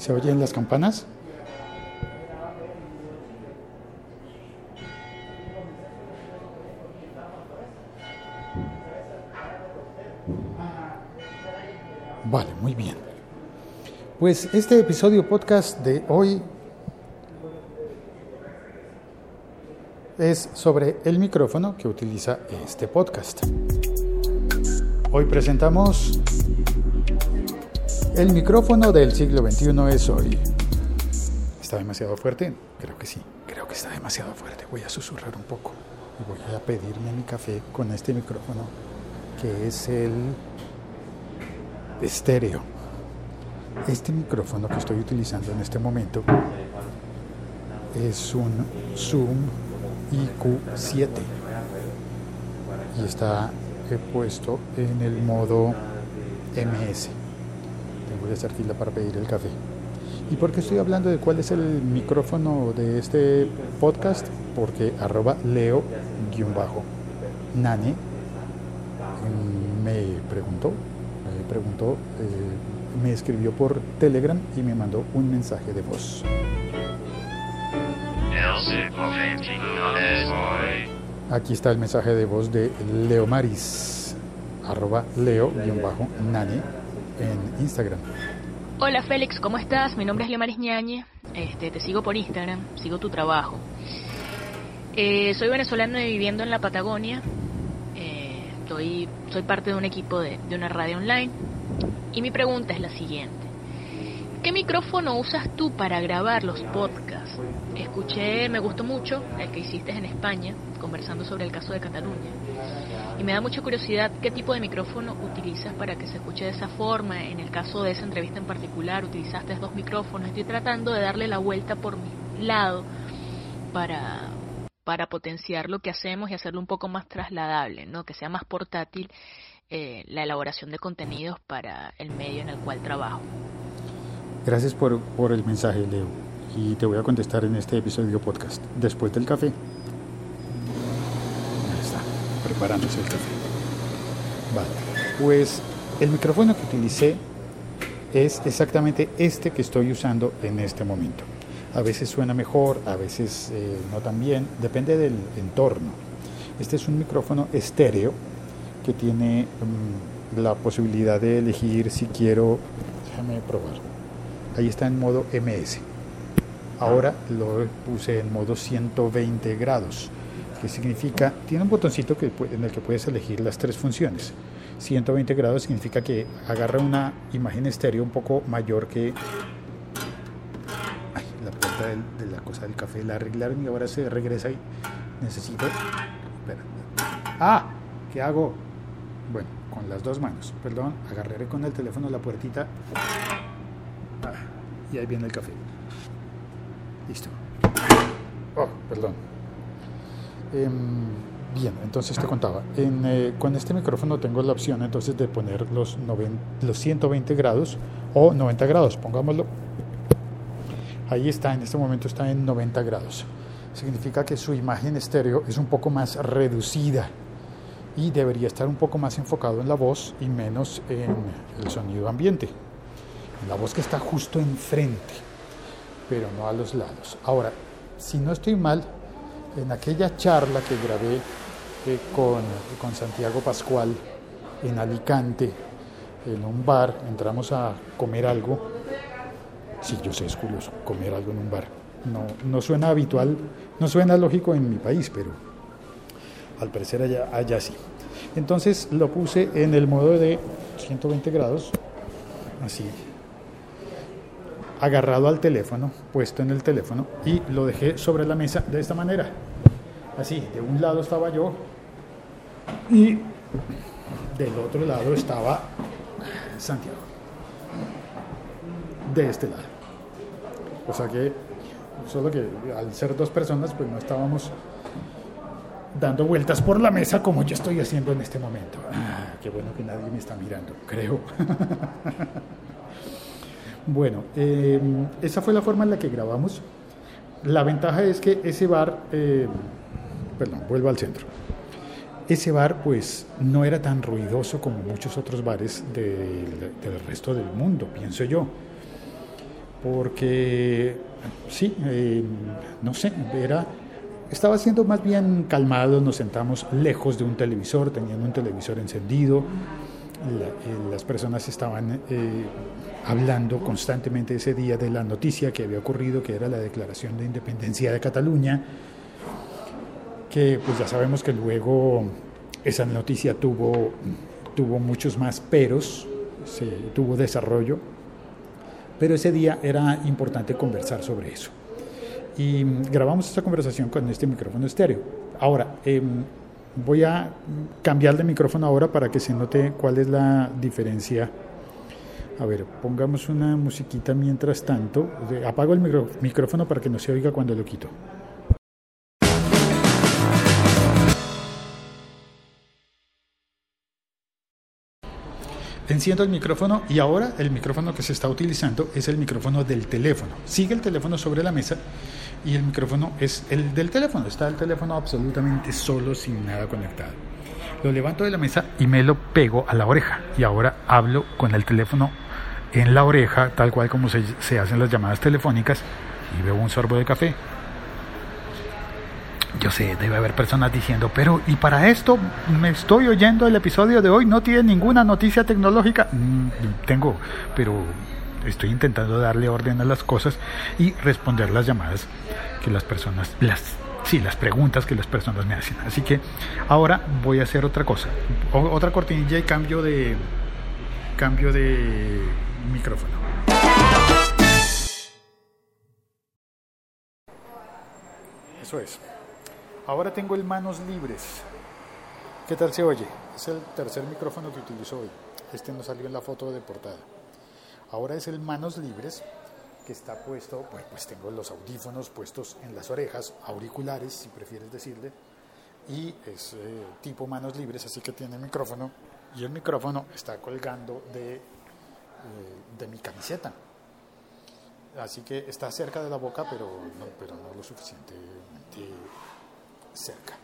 ¿Se oyen las campanas? Vale, muy bien. Pues este episodio podcast de hoy es sobre el micrófono que utiliza este podcast. Hoy presentamos el micrófono del siglo XXI es hoy. ¿Está demasiado fuerte? Creo que sí, creo que está demasiado fuerte. Voy a susurrar un poco y voy a pedirme mi café con este micrófono que es el estéreo. Este micrófono que estoy utilizando en este momento es un Zoom IQ7 y está puesto en el modo MS. Tengo que hacer fila para pedir el café. ¿Y por qué estoy hablando de cuál es el micrófono de este podcast? Porque arroba leo-nane me preguntó, me preguntó, eh, me escribió por Telegram y me mandó un mensaje de voz. Aquí está el mensaje de voz de Leo Maris, arroba leo-nane en Instagram. Hola Félix, ¿cómo estás? Mi nombre es Leomaris Ñañe, este, te sigo por Instagram, sigo tu trabajo. Eh, soy venezolano y viviendo en la Patagonia, eh, soy parte de un equipo de, de una radio online y mi pregunta es la siguiente. ¿Qué micrófono usas tú para grabar los podcasts? Escuché, me gustó mucho el que hiciste en España, conversando sobre el caso de Cataluña. Y me da mucha curiosidad qué tipo de micrófono utilizas para que se escuche de esa forma. En el caso de esa entrevista en particular, utilizaste dos micrófonos. Estoy tratando de darle la vuelta por mi lado para, para potenciar lo que hacemos y hacerlo un poco más trasladable, ¿no? que sea más portátil eh, la elaboración de contenidos para el medio en el cual trabajo. Gracias por, por el mensaje, Leo. Y te voy a contestar en este episodio podcast, después del café. Preparándose el café. Vale, pues el micrófono que utilicé es exactamente este que estoy usando en este momento. A veces suena mejor, a veces eh, no tan bien, depende del entorno. Este es un micrófono estéreo que tiene mm, la posibilidad de elegir si quiero, déjame probar ahí está en modo MS. Ahora lo puse en modo 120 grados, que significa, tiene un botoncito que, en el que puedes elegir las tres funciones. 120 grados significa que agarra una imagen estéreo un poco mayor que... La puerta de la cosa del café la arreglaron y ahora se regresa y necesito... Ah, ¿qué hago? Bueno, con las dos manos, perdón, agarraré con el teléfono la puertita y ahí viene el café. Listo. Oh, perdón. Em, bien, entonces te contaba. En, eh, con este micrófono tengo la opción entonces de poner los, los 120 grados o 90 grados, pongámoslo. Ahí está, en este momento está en 90 grados. Significa que su imagen estéreo es un poco más reducida y debería estar un poco más enfocado en la voz y menos en el sonido ambiente la voz que está justo enfrente, pero no a los lados. Ahora, si no estoy mal, en aquella charla que grabé eh, con, con Santiago Pascual en Alicante, en un bar, entramos a comer algo. Sí, yo sé, es curioso, comer algo en un bar. No, no suena habitual, no suena lógico en mi país, pero al parecer allá, allá sí. Entonces lo puse en el modo de 120 grados, así, agarrado al teléfono, puesto en el teléfono, y lo dejé sobre la mesa de esta manera. Así, de un lado estaba yo y del otro lado estaba Santiago. De este lado. O sea que, solo que al ser dos personas, pues no estábamos dando vueltas por la mesa como yo estoy haciendo en este momento. Ah, qué bueno que nadie me está mirando, creo. Bueno, em, esa fue la forma en la que grabamos. La ventaja es que ese bar, em, perdón, vuelvo al centro. Ese bar pues no era tan ruidoso como muchos otros bares del, resto del mundo, pienso yo. porque sí, eh, no sé, era estaba siendo más bien calmado, nos sentamos lejos de un televisor, teniendo un televisor encendido, eh, las personas estaban eh, hablando constantemente ese día de la noticia que había ocurrido, que era la declaración de independencia de Cataluña, que pues ya sabemos que luego esa noticia tuvo, tuvo muchos más peros, se, tuvo desarrollo, pero ese día era importante conversar sobre eso. Y grabamos esta conversación con este micrófono estéreo. Ahora, em, voy a cambiar de micrófono ahora para que se note cuál es la diferencia. A ver, pongamos una musiquita mientras tanto. Apago el micrófono para que no se oiga cuando lo quito. Enciendo el micrófono y ahora el micrófono que se está utilizando es el micrófono del teléfono. Sigue el teléfono sobre la mesa y el micrófono es el del teléfono. Está el teléfono absolutamente solo, sin nada conectado. Lo levanto de la mesa y me lo pego a la oreja. Y ahora hablo con el teléfono en la oreja, tal cual como se, hacen las llamadas telefónicas, y veo un sorbo de café. Yo sé, debe haber personas diciendo, pero ¿y para esto me estoy oyendo el episodio de hoy? ¿No tiene ninguna noticia tecnológica? Mm, tengo, pero estoy intentando darle orden a las cosas y responder las llamadas que las personas, las, sí, las preguntas que las personas me hacen. Así que ahora voy a hacer otra cosa, otra cortinilla y cambio de, cambio de micrófono. Eso es. Ahora tengo el manos libres. ¿Qué tal se oye? Es el tercer micrófono que utilizo hoy. Este no salió en la foto de portada. Ahora es el manos libres que está puesto, pues, pues tengo los audífonos puestos en las orejas, auriculares si prefieres decirle, y es eh, tipo manos libres, así que tiene micrófono y el micrófono está colgando de, de mi camiseta. Así que está cerca de la boca, pero no, pero no lo suficientemente cerca.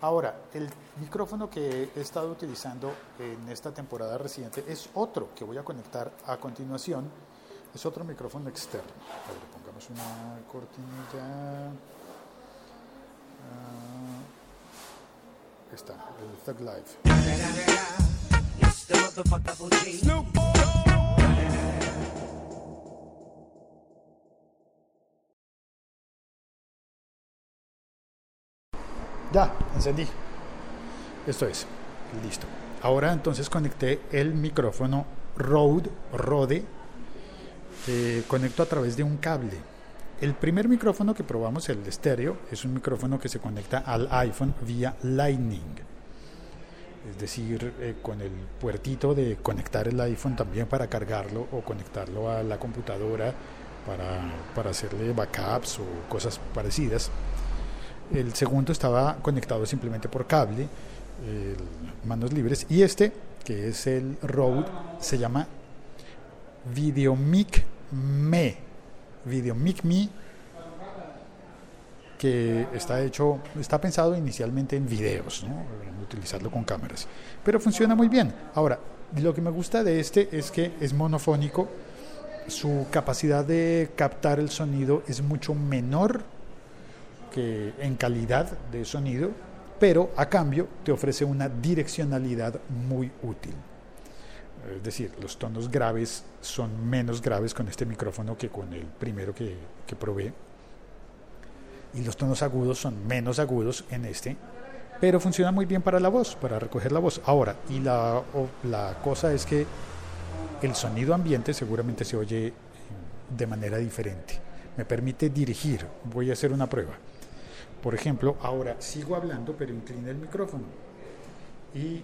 Ahora, el micrófono que he estado utilizando en esta temporada reciente es otro que voy a conectar a continuación. Es otro micrófono externo. A ver, pongamos una cortinilla. Uh, está, el Thug Live. Ya, encendí. Esto es, listo. Ahora entonces conecté el micrófono Rode, Rode, eh, conecto a través de un cable. El primer micrófono que probamos, el estéreo, es un micrófono que se conecta al iPhone vía Lightning. Es decir, eh, con el puertito de conectar el iPhone también para cargarlo o conectarlo a la computadora para, para hacerle backups o cosas parecidas. El segundo estaba conectado simplemente por cable, manos libres. Y este, que es el Rode, se llama Videomic Me. Videomic Me, que está hecho, está pensado inicialmente en videos, ¿no? utilizarlo con cámaras. Pero funciona muy bien. Ahora, lo que me gusta de este es que es monofónico. Su capacidad de captar el sonido es mucho menor que en calidad de sonido, pero a cambio te ofrece una direccionalidad muy útil. Es decir, los tonos graves son menos graves con este micrófono que con el primero que, que probé. Y los tonos agudos son menos agudos en este, pero funciona muy bien para la voz, para recoger la voz. Ahora, y la, la cosa es que el sonido ambiente seguramente se oye de manera diferente. Me permite dirigir. Voy a hacer una prueba. Por ejemplo, ahora sigo hablando, pero incliné el micrófono. Y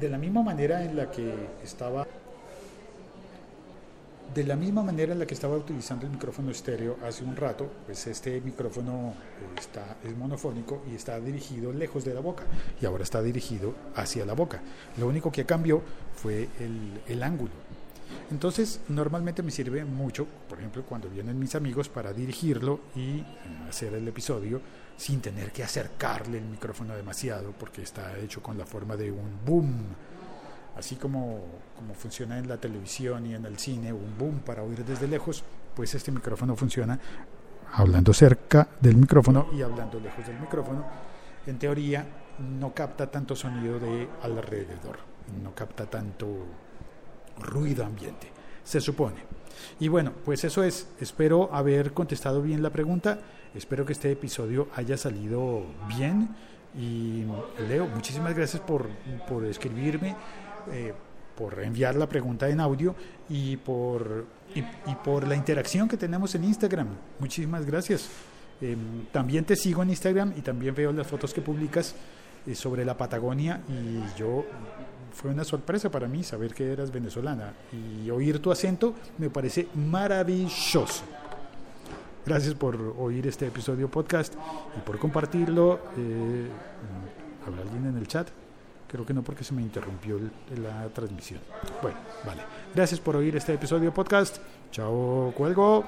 de la misma manera en la que estaba de la misma manera en la que estaba utilizando el micrófono estéreo hace un rato, pues este micrófono eh, está, es monofónico y está dirigido lejos de la boca y ahora está dirigido hacia la boca. Lo único que cambió fue el ángulo. Entonces, normalmente me sirve mucho, por ejemplo, cuando vienen mis amigos para dirigirlo y eh, hacer el episodio sin tener que acercarle el micrófono demasiado porque está hecho con la forma de un boom así como, como funciona en la televisión y en el cine, un boom para oír desde lejos, pues este micrófono funciona hablando cerca del micrófono y hablando lejos del micrófono. En teoría no capta tanto sonido de alrededor, no capta tanto ruido ambiente, se supone. Y bueno, pues eso es, espero haber contestado bien la pregunta, espero que este episodio haya salido bien y Leo, muchísimas gracias por, por escribirme. Eh, por enviar la pregunta en audio y por, y, por la interacción que tenemos en Instagram. Muchísimas gracias. Em, también te sigo en Instagram y también veo las fotos que publicas eh, sobre la Patagonia y yo fue una sorpresa para mí saber que eras venezolana y oír tu acento me parece maravilloso. Gracias por oír este episodio podcast y por compartirlo. Eh, ¿Habrá alguien en el chat? Creo que no porque se me interrumpió la transmisión. Bueno, vale. Gracias por oír este episodio podcast. Chao, cuelgo.